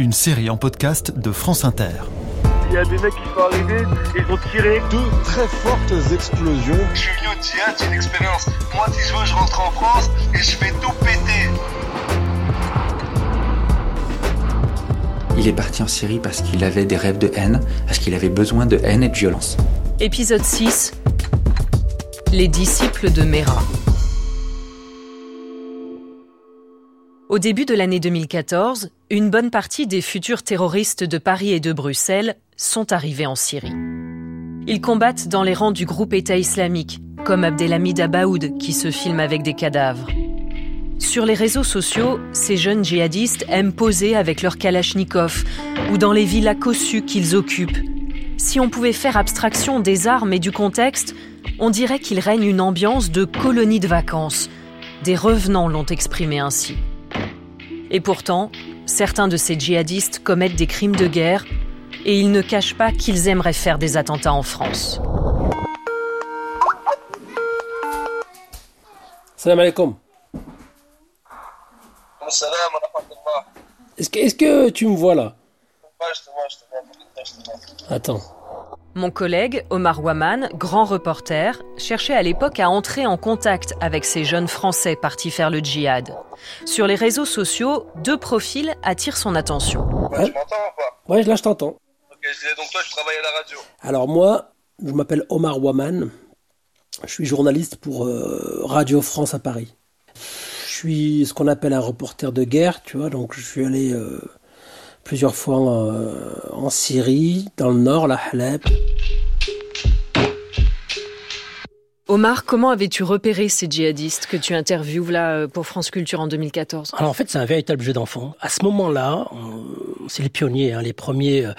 Une série en podcast de France Inter. Il y a des mecs qui sont arrivés, ils ont tiré. Deux très fortes explosions. Je suis venu au c'est une expérience. Moi, si je veux, je rentre en France et je fais tout péter. Il est parti en Syrie parce qu'il avait des rêves de haine, parce qu'il avait besoin de haine et de violence. Épisode 6 Les disciples de Mera. Au début de l'année 2014, une bonne partie des futurs terroristes de Paris et de Bruxelles sont arrivés en Syrie. Ils combattent dans les rangs du groupe État islamique, comme Abdelhamid Abaoud qui se filme avec des cadavres. Sur les réseaux sociaux, ces jeunes djihadistes aiment poser avec leur kalachnikov ou dans les villas cossues qu'ils occupent. Si on pouvait faire abstraction des armes et du contexte, on dirait qu'il règne une ambiance de colonie de vacances. Des revenants l'ont exprimé ainsi. Et pourtant, certains de ces djihadistes commettent des crimes de guerre et ils ne cachent pas qu'ils aimeraient faire des attentats en France. Salam alaikum. Salam. Est-ce que, tu me vois là? Ouais, je te vois, je te vois, je te vois. Attends. Mon collègue, Omar Waman, grand reporter, cherchait à l'époque à entrer en contact avec ces jeunes Français partis faire le djihad. Sur les réseaux sociaux, deux profils attirent son attention. Ouais, tu m'entends ou pas? Ouais, là je t'entends. Ok, je disais donc toi, tu travailles à la radio. Alors moi, je m'appelle Omar Waman. Je suis journaliste pour euh, Radio France à Paris. Je suis ce qu'on appelle un reporter de guerre, tu vois. Donc je suis allé euh, plusieurs fois euh, en Syrie, dans le nord, la Halep. Omar, comment avais-tu repéré ces djihadistes que tu interviews là euh, pour France Culture en 2014 Alors en fait, c'est un véritable jeu d'enfant. À ce moment-là, c'est les pionniers, hein, les premiers euh,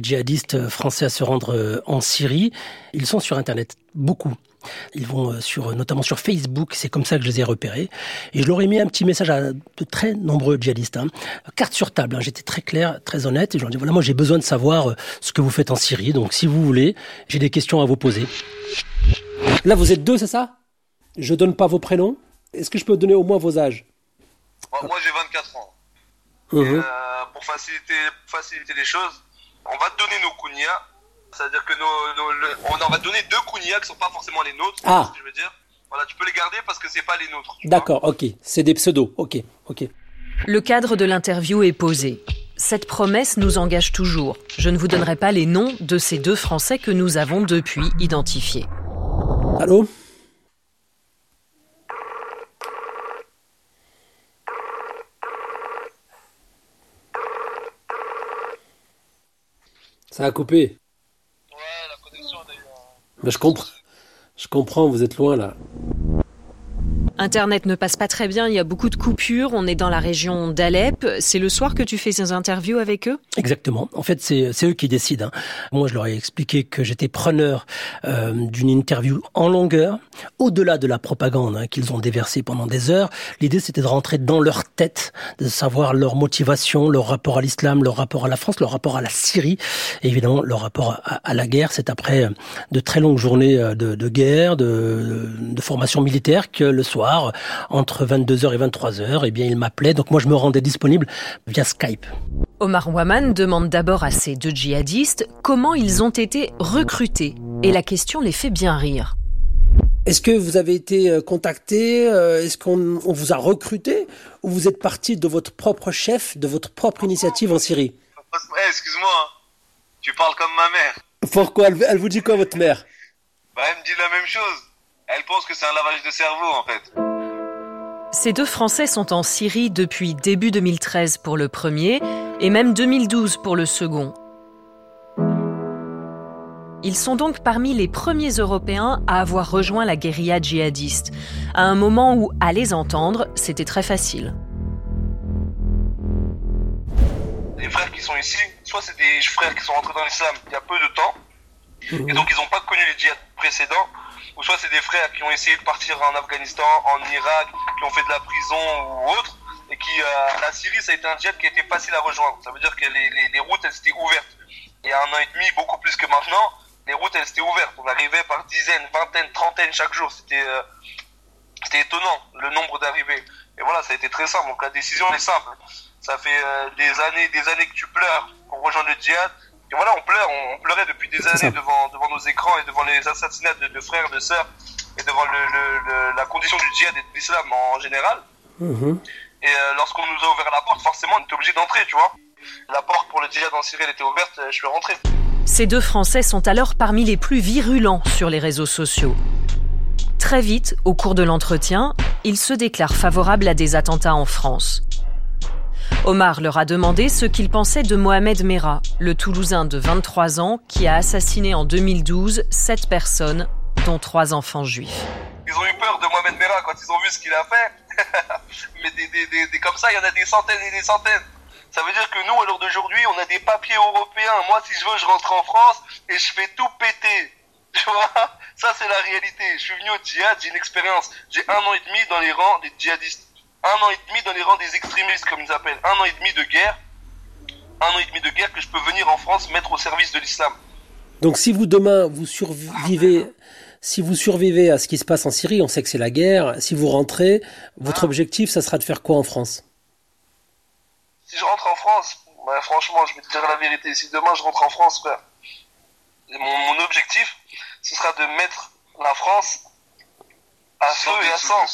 djihadistes français à se rendre en Syrie. Ils sont sur Internet, beaucoup. Ils vont euh, sur, notamment sur Facebook, c'est comme ça que je les ai repérés. Et je leur ai mis un petit message à de très nombreux djihadistes. Hein. Carte sur table, hein, j'étais très clair, très honnête. Et je leur ai dit, voilà, moi j'ai besoin de savoir euh, ce que vous faites en Syrie. Donc si vous voulez, j'ai des questions à vous poser. Là, vous êtes deux, c'est ça? Je donne pas vos prénoms? Est-ce que je peux donner au moins vos âges? Moi, moi, j'ai 24 ans. Et, euh, pour faciliter, faciliter les choses, on va te donner nos kunyas. C'est-à-dire que nos, nos- le- on en va donner deux kunyas qui sont pas forcément les nôtres. Ah. vois ce que je veux dire Voilà, tu peux les garder parce que c'est pas les nôtres. D'accord, ok. C'est des pseudos. Ok, ok. Le cadre de l'interview est posé. Cette promesse nous engage toujours. Je ne vous donnerai pas les noms de ces deux Français que nous avons depuis identifiés. Allô? Ça a coupé. Ouais, la connexion d'ailleurs. Mais je comprends. Je comprends, vous êtes loin là. Internet ne passe pas très bien, il y a beaucoup de coupures, on est dans la région d'Alep. C'est le soir que tu fais ces interviews avec eux? Exactement. En fait, c'est eux qui décident. hein. Moi, je leur ai expliqué que j'étais preneur euh, d'une interview en longueur, au-delà de la propagande hein, qu'ils ont déversée pendant des heures. L'idée, c'était de rentrer dans leur tête, de savoir leur motivation, leur rapport à l'islam, leur rapport à la France, leur rapport à la Syrie, et évidemment leur rapport à, la guerre. C'est après euh, de très longues journées euh, de, guerre, de formation militaire, que le soir, entre 22h et 23h, eh bien, ils m'appelaient. Donc moi, je me rendais disponible via Skype. Omar Waman demande d'abord à ces deux djihadistes comment ils ont été recrutés. Et la question les fait bien rire. Est-ce que vous avez été euh, contacté euh, Est-ce qu'on on vous a recruté Ou vous êtes parti de votre propre chef, de votre propre initiative en Syrie? Excuse-moi, hein. tu parles comme ma mère. Pourquoi? Elle, elle vous dit quoi, votre mère? Bah, elle me dit la même chose. Elle pense que c'est un lavage de cerveau en fait. Ces deux Français sont en Syrie depuis début 2013 pour le premier et même 2012 pour le second. Ils sont donc parmi les premiers Européens à avoir rejoint la guérilla djihadiste, à un moment où, à les entendre, c'était très facile. Les frères qui sont ici, soit c'est des frères qui sont rentrés dans l'islam il y a peu de temps, et donc ils n'ont pas connu les djihad précédents, ou soit c'est des frères qui ont essayé de partir en Afghanistan, en Irak, qui ont fait de la prison ou autre, et qui, euh, la Syrie, ça a été un djihad qui a été facile à rejoindre. Ça veut dire que les, les, les routes, elles étaient ouvertes. Il y un an et demi, beaucoup plus que maintenant, les routes, elles étaient ouvertes. On arrivait par dizaines, vingtaines, trentaines chaque jour. C'était, euh, c'était étonnant, le nombre d'arrivées. Et voilà, ça a été très simple. Donc la décision est simple. Ça fait euh, des années, des années que tu pleures pour rejoindre le djihad. Et voilà, on pleure, on, pleurait depuis des années devant, devant nos écrans et devant les assassinats de, de frères, de sœurs et devant le, le, la condition du djihad et de l'islam en général. Mhm. Et euh, lorsqu'on nous a ouvert la porte, forcément, on était obligé d'entrer, tu vois. La porte pour le djihad en Syrie, elle était ouverte, je suis rentré. Ces deux Français sont alors parmi les plus virulents sur les réseaux sociaux. Très vite, au cours de l'entretien, ils se déclarent favorables à des attentats en France. Omar leur a demandé ce qu'ils pensaient de Mohamed Merah, le Toulousain de 23 ans qui a assassiné en 2012 sept personnes, dont trois enfants juifs. Ils ont eu peur de Mohamed Merah quand ils ont vu ce qu'il a fait. Mais des, des, des, comme ça, il y en a des centaines et des centaines. Ça veut dire que nous, à l'heure d'aujourd'hui, on a des papiers européens. Moi, si je veux, je rentre en France et je fais tout péter. Tu vois? Ça, c'est la réalité. Je suis venu au djihad, j'ai une expérience. J'ai un an et demi dans les rangs des djihadistes. Un an et demi dans les rangs des extrémistes, comme ils appellent. Un an et demi de guerre. Un an et demi de guerre que je peux venir en France mettre au service de l'islam. Donc si vous demain vous survivez, si vous survivez à ce qui se passe en Syrie, on sait que c'est la guerre. Si vous rentrez, votre objectif, ça sera de faire quoi en France? Si je rentre en France, bah, franchement, je vais te dire la vérité. Si demain je rentre en France, frère, mon, mon objectif, ce sera de mettre la France à feu et à sang.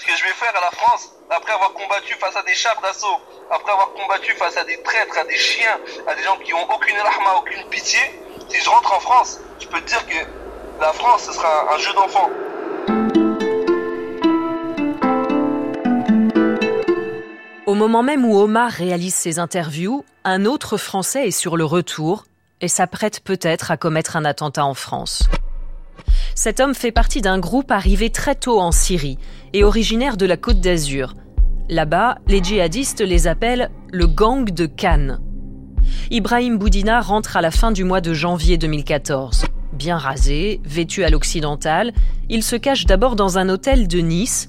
Ce que je vais faire à la France, après avoir combattu face à des chars d'assaut, après avoir combattu face à des traîtres, à des chiens, à des gens qui ont aucune rahma, aucune pitié, si je rentre en France, je peux te dire que la France, ce sera un jeu d'enfant. Au moment même où Omar réalise ses interviews, un autre Français est sur le retour et s'apprête peut-être à commettre un attentat en France. Cet homme fait partie d'un groupe arrivé très tôt en Syrie et originaire de la Côte d'Azur. Là-bas, les djihadistes les appellent le gang de Cannes. Ibrahim Boudina rentre à la fin du mois de janvier 2014. Bien rasé, vêtu à l'occidental, il se cache d'abord dans un hôtel de Nice,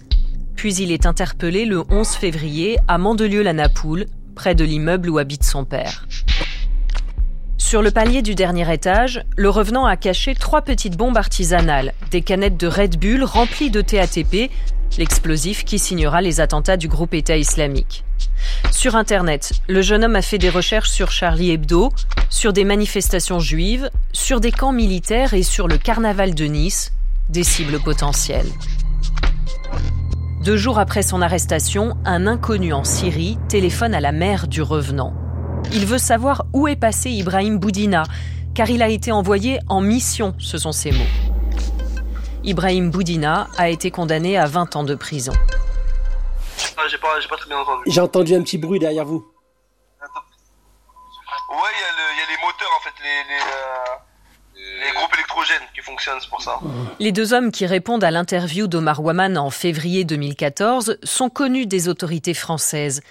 puis il est interpellé le 11 février à Mandelieu-la-Napoule, près de l'immeuble où habite son père. Sur le palier du dernier étage, le revenant a caché trois petites bombes artisanales, des canettes de Red Bull remplies de TATP, l'explosif qui signera les attentats du groupe État islamique. Sur Internet, le jeune homme a fait des recherches sur Charlie Hebdo, sur des manifestations juives, sur des camps militaires et sur le carnaval de Nice, des cibles potentielles. Deux jours après son arrestation, un inconnu en Syrie téléphone à la mère du revenant. Il veut savoir où est passé Ibrahim Boudina, car il a été envoyé en mission, ce sont ses mots. Ibrahim Boudina a été condamné à 20 ans de prison. Ah, j'ai pas, j'ai pas très bien entendu. J'ai entendu un petit bruit derrière vous. Ouais, il y, a le- il y a les moteurs, en fait, les, les, euh, les groupes électrogènes qui fonctionnent, c'est pour ça. Les deux hommes qui répondent à l'interview d'Omar Waman en février 2014 sont connus des autorités françaises.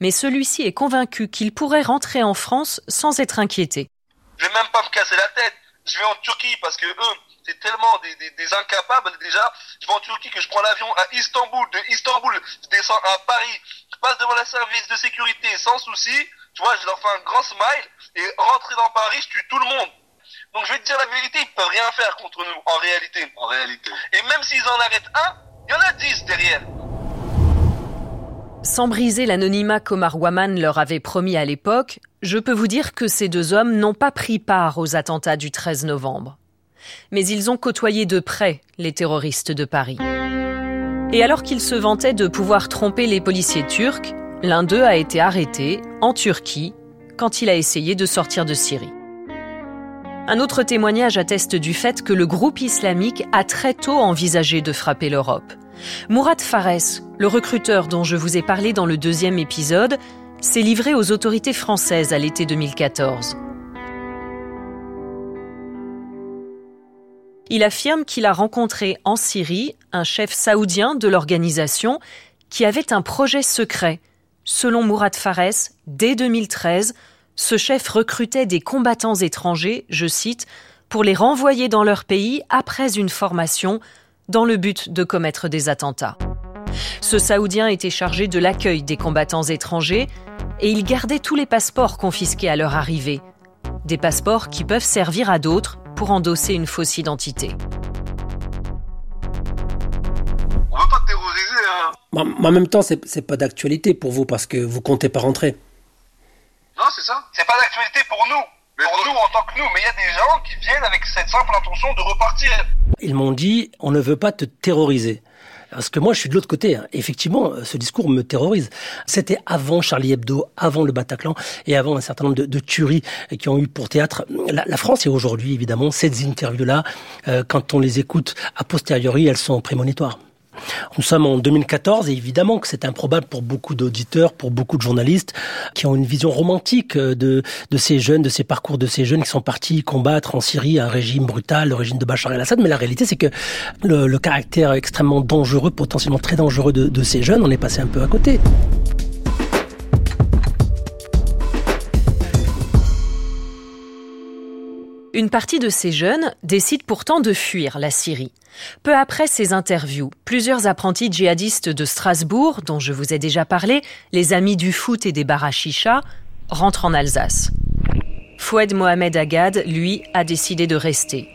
Mais celui-ci est convaincu qu'il pourrait rentrer en France sans être inquiété. Je vais même pas me casser la tête. Je vais en Turquie parce que eux, c'est tellement des, des, des incapables déjà. Je vais en Turquie que je prends l'avion à Istanbul. De Istanbul, je descends à Paris. Je passe devant la service de sécurité sans souci. Tu vois, je leur fais un grand smile et rentrer dans Paris, je tue tout le monde. Donc je vais te dire la vérité, ils peuvent rien faire contre nous en réalité. En réalité. Et même s'ils en arrêtent un, il y en a dix derrière. Sans briser l'anonymat qu'Omar Waman leur avait promis à l'époque, je peux vous dire que ces deux hommes n'ont pas pris part aux attentats du 13 novembre. Mais ils ont côtoyé de près les terroristes de Paris. Et alors qu'ils se vantaient de pouvoir tromper les policiers turcs, l'un d'eux a été arrêté en Turquie quand il a essayé de sortir de Syrie. Un autre témoignage atteste du fait que le groupe islamique a très tôt envisagé de frapper l'Europe. Mourad Fares, le recruteur dont je vous ai parlé dans le deuxième épisode, s'est livré aux autorités françaises à l'été 2014. Il affirme qu'il a rencontré en Syrie un chef saoudien de l'organisation qui avait un projet secret, selon Mourad Fares, dès 2013, ce chef recrutait des combattants étrangers, je cite, pour les renvoyer dans leur pays après une formation dans le but de commettre des attentats. Ce Saoudien était chargé de l'accueil des combattants étrangers et il gardait tous les passeports confisqués à leur arrivée. Des passeports qui peuvent servir à d'autres pour endosser une fausse identité. On veut pas terroriser, hein. En en même temps, c'est c'est pas d'actualité pour vous parce que vous comptez pas rentrer. Non, c'est ça. C'est pas d'actualité pour nous. Pour en tant que nous. Il y a des gens qui viennent avec cette simple intention de repartir. Ils m'ont dit on ne veut pas te terroriser. Parce que moi, je suis de l'autre côté. hein. Effectivement, ce discours me terrorise. C'était avant Charlie Hebdo, avant le Bataclan et avant un certain nombre de, de tueries qui ont eu pour théâtre la, la France. Et aujourd'hui, évidemment, ces interviews-là, euh, quand on les écoute a posteriori, elles sont prémonitoires. Nous sommes en 2014 et évidemment que c'est improbable pour beaucoup d'auditeurs, pour beaucoup de journalistes qui ont une vision romantique euh, de, ces jeunes, de ces parcours de ces jeunes qui sont partis combattre en Syrie un régime brutal, le régime de Bachar el-Assad. Mais la réalité, c'est que le, le caractère extrêmement dangereux, potentiellement très dangereux de, de ces jeunes, on est passé un peu à côté. Une partie de ces jeunes décide pourtant de fuir la Syrie. Peu après ces interviews, plusieurs apprentis djihadistes de Strasbourg, dont je vous ai déjà parlé, les amis du foot et des bar à chicha, rentrent en Alsace. Foued Mohamed Agad, lui, a décidé de rester.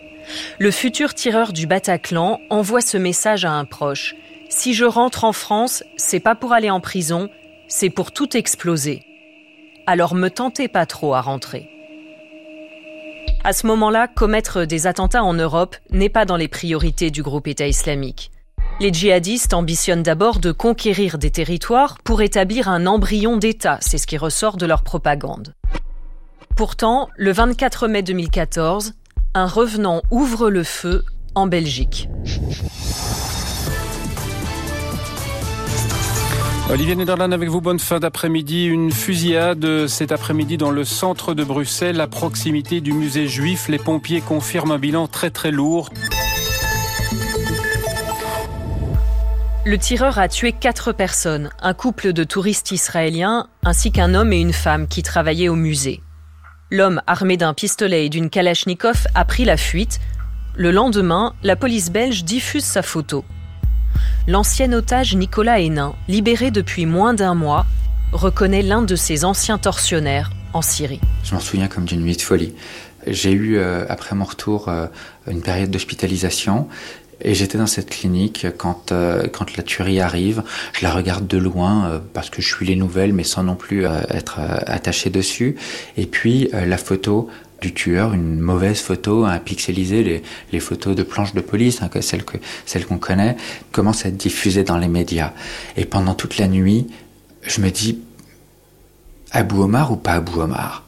Le futur tireur du Bataclan envoie ce message à un proche. Si je rentre en France, c'est pas pour aller en prison, c'est pour tout exploser. Alors me tentez pas trop à rentrer. À ce moment-là, commettre des attentats en Europe n'est pas dans les priorités du groupe État islamique. Les djihadistes ambitionnent d'abord de conquérir des territoires pour établir un embryon d'État, c'est ce qui ressort de leur propagande. Pourtant, le 24 mai 2014, un revenant ouvre le feu en Belgique. Olivier Nederland avec vous, bonne fin d'après-midi. Une fusillade cet après-midi dans le centre de Bruxelles, à proximité du musée juif. Les pompiers confirment un bilan très très lourd. Le tireur a tué quatre personnes, un couple de touristes israéliens ainsi qu'un homme et une femme qui travaillaient au musée. L'homme, armé d'un pistolet et d'une kalachnikov, a pris la fuite. Le lendemain, la police belge diffuse sa photo. L'ancien otage Nicolas Hénin, libéré depuis moins d'un mois, reconnaît l'un de ses anciens tortionnaires en Syrie. Je m'en souviens comme d'une nuit de folie. J'ai eu, euh, après mon retour, euh, une période d'hospitalisation. Et j'étais dans cette clinique quand, euh, quand la tuerie arrive. Je la regarde de loin euh, parce que je suis les nouvelles, mais sans non plus euh, être euh, attaché dessus. Et puis euh, la photo du tueur, une mauvaise photo, un pixelisé, les, les photos de planches de police, hein, que celles qu'on connaît, commencent à être diffusées dans les médias. Et pendant toute la nuit, je me dis Abou Omar ou pas Abou Omar?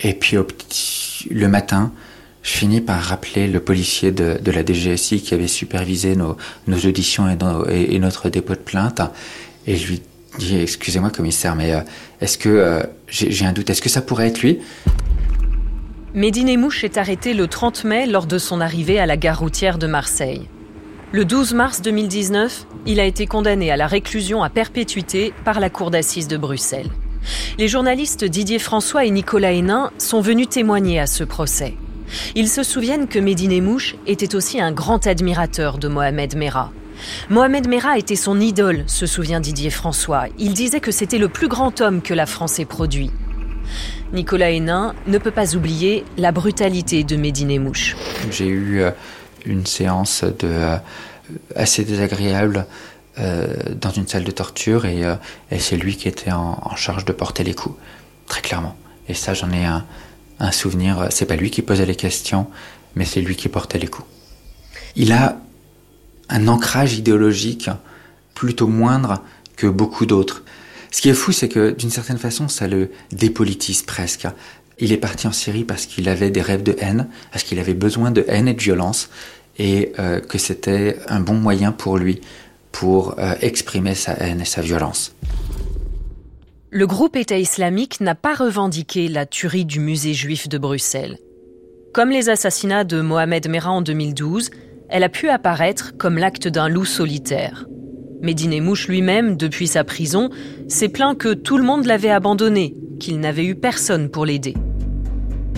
Et puis au petit, le matin, je finis par rappeler le policier de, la DGSI qui avait supervisé nos, auditions et, notre dépôt de plainte. Et je lui dis, excusez-moi commissaire, mais euh, est-ce que euh, j'ai un doute, est-ce que ça pourrait être lui? Médine Mouche est arrêté le 30 mai lors de son arrivée à la gare routière de Marseille. Le 12 mars 2019, il a été condamné à la réclusion à perpétuité par la Cour d'assises de Bruxelles. Les journalistes Didier François et Nicolas Hénin sont venus témoigner à ce procès. Ils se souviennent que Médine Mouche était aussi un grand admirateur de Mohamed Merah. Mohamed Merah était son idole, se souvient Didier François. Il disait que c'était le plus grand homme que la France ait produit. Nicolas Hénin ne peut pas oublier la brutalité de Médine Mouche. J'ai eu euh, une séance de, euh, assez désagréable euh, dans une salle de torture et, c'est lui qui était en charge de porter les coups, très clairement. Et ça, j'en ai un, un souvenir. C'est pas lui qui posait les questions, mais c'est lui qui portait les coups. Il a un ancrage idéologique plutôt moindre que beaucoup d'autres. Ce qui est fou, c'est que d'une certaine façon, ça le dépolitise presque. Il est parti en Syrie parce qu'il avait des rêves de haine, parce qu'il avait besoin de haine et de violence, et euh, que c'était un bon moyen pour lui pour euh, exprimer sa haine et sa violence. Le groupe État islamique n'a pas revendiqué la tuerie du musée juif de Bruxelles. Comme les assassinats de Mohamed Merah en 2012, elle a pu apparaître comme l'acte d'un loup solitaire. Medine Mouche lui-même, depuis sa prison, s'est plaint que tout le monde l'avait abandonné, qu'il n'avait eu personne pour l'aider.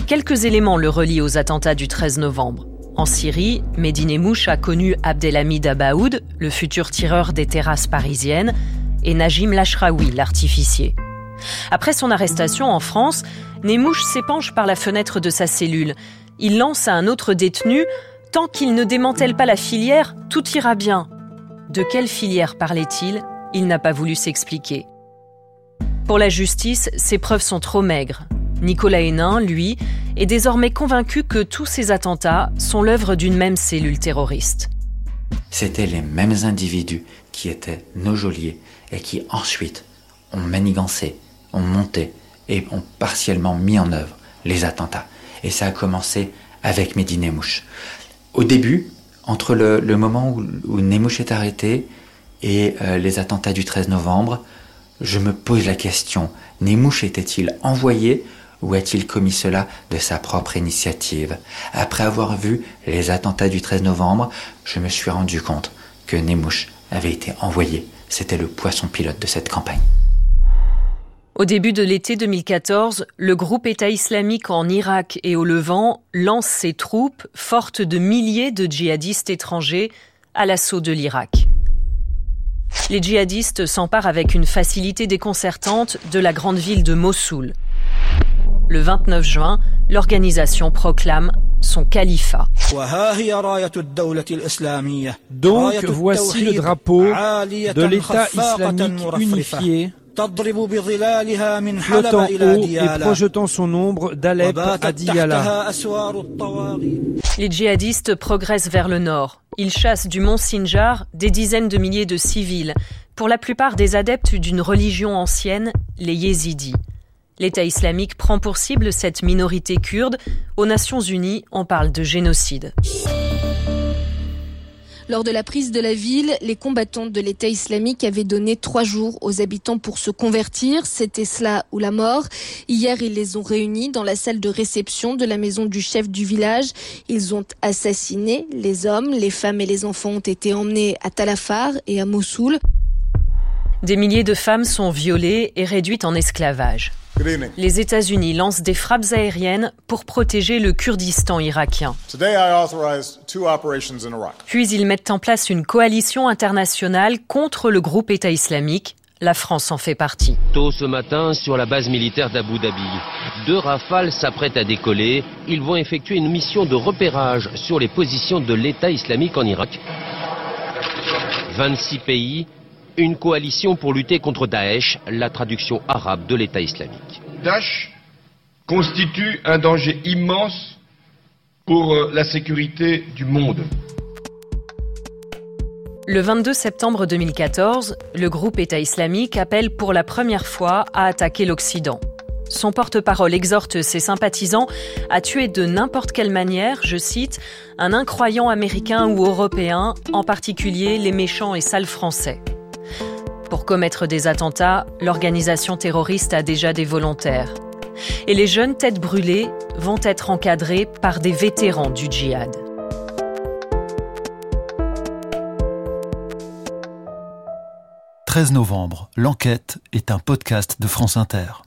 Quelques éléments le relient aux attentats du 13 novembre. En Syrie, Medine Mouche a connu Abdelhamid Abaoud, le futur tireur des terrasses parisiennes, et Najim Lashraoui, l'artificier. Après son arrestation en France, Nemouche s'épanche par la fenêtre de sa cellule. Il lance à un autre détenu Tant qu'il ne démantèle pas la filière, tout ira bien. De quelle filière parlait-il? Il n'a pas voulu s'expliquer. Pour la justice, ces preuves sont trop maigres. Nicolas Hénin, lui, est désormais convaincu que tous ces attentats sont l'œuvre d'une même cellule terroriste. C'étaient les mêmes individus qui étaient nos geôliers et qui ensuite ont manigancé, ont monté et ont partiellement mis en œuvre les attentats. Et ça a commencé avec Mehdi Nemouche. Au début, entre le, moment où, où Nemouche est arrêté et euh, les attentats du 13 novembre, je me pose la question, Nemouche était-il envoyé ou a-t-il commis cela de sa propre initiative? Après avoir vu les attentats du 13 novembre, je me suis rendu compte que Nemouche avait été envoyé. C'était le poisson pilote de cette campagne. Au début de l'été 2014, le groupe État islamique en Irak et au Levant lance ses troupes, fortes de milliers de djihadistes étrangers, à l'assaut de l'Irak. Les djihadistes s'emparent avec une facilité déconcertante de la grande ville de Mossoul. Le 29 juin, l'organisation proclame son califat. Donc voici le drapeau de l'État islamique unifié flottant haut et projetant son ombre d'Alep à Diyala. Les djihadistes progressent vers le nord. Ils chassent du mont Sinjar des dizaines de milliers de civils, pour la plupart des adeptes d'une religion ancienne, les yézidis. L'État islamique prend pour cible cette minorité kurde. Aux Nations Unies, on parle de génocide. Lors de la prise de la ville, les combattants de l'État islamique avaient donné trois jours aux habitants pour se convertir. C'était cela ou la mort. Hier, ils les ont réunis dans la salle de réception de la maison du chef du village. Ils ont assassiné les hommes, les femmes et les enfants ont été emmenés à Talafar et à Mossoul. Des milliers de femmes sont violées et réduites en esclavage. Les États-Unis lancent des frappes aériennes pour protéger le Kurdistan irakien. Puis ils mettent en place une coalition internationale contre le groupe État islamique. La France en fait partie. Tôt ce matin, sur la base militaire d'Abu Dhabi, deux rafales s'apprêtent à décoller. Ils vont effectuer une mission de repérage sur les positions de l'État islamique en Irak. 26 pays, une coalition pour lutter contre Daesh, la traduction arabe de l'État islamique. Daesh constitue un danger immense pour euh, la sécurité du monde. Le 22 septembre 2014, le groupe État islamique appelle pour la première fois à attaquer l'Occident. Son porte-parole exhorte ses sympathisants à tuer de n'importe quelle manière, je cite, un incroyant américain ou européen, en particulier les méchants et sales français. Pour commettre des attentats, l'organisation terroriste a déjà des volontaires. Et les jeunes têtes brûlées vont être encadrées par des vétérans du djihad. « 13 novembre, l'enquête est un podcast de France Inter.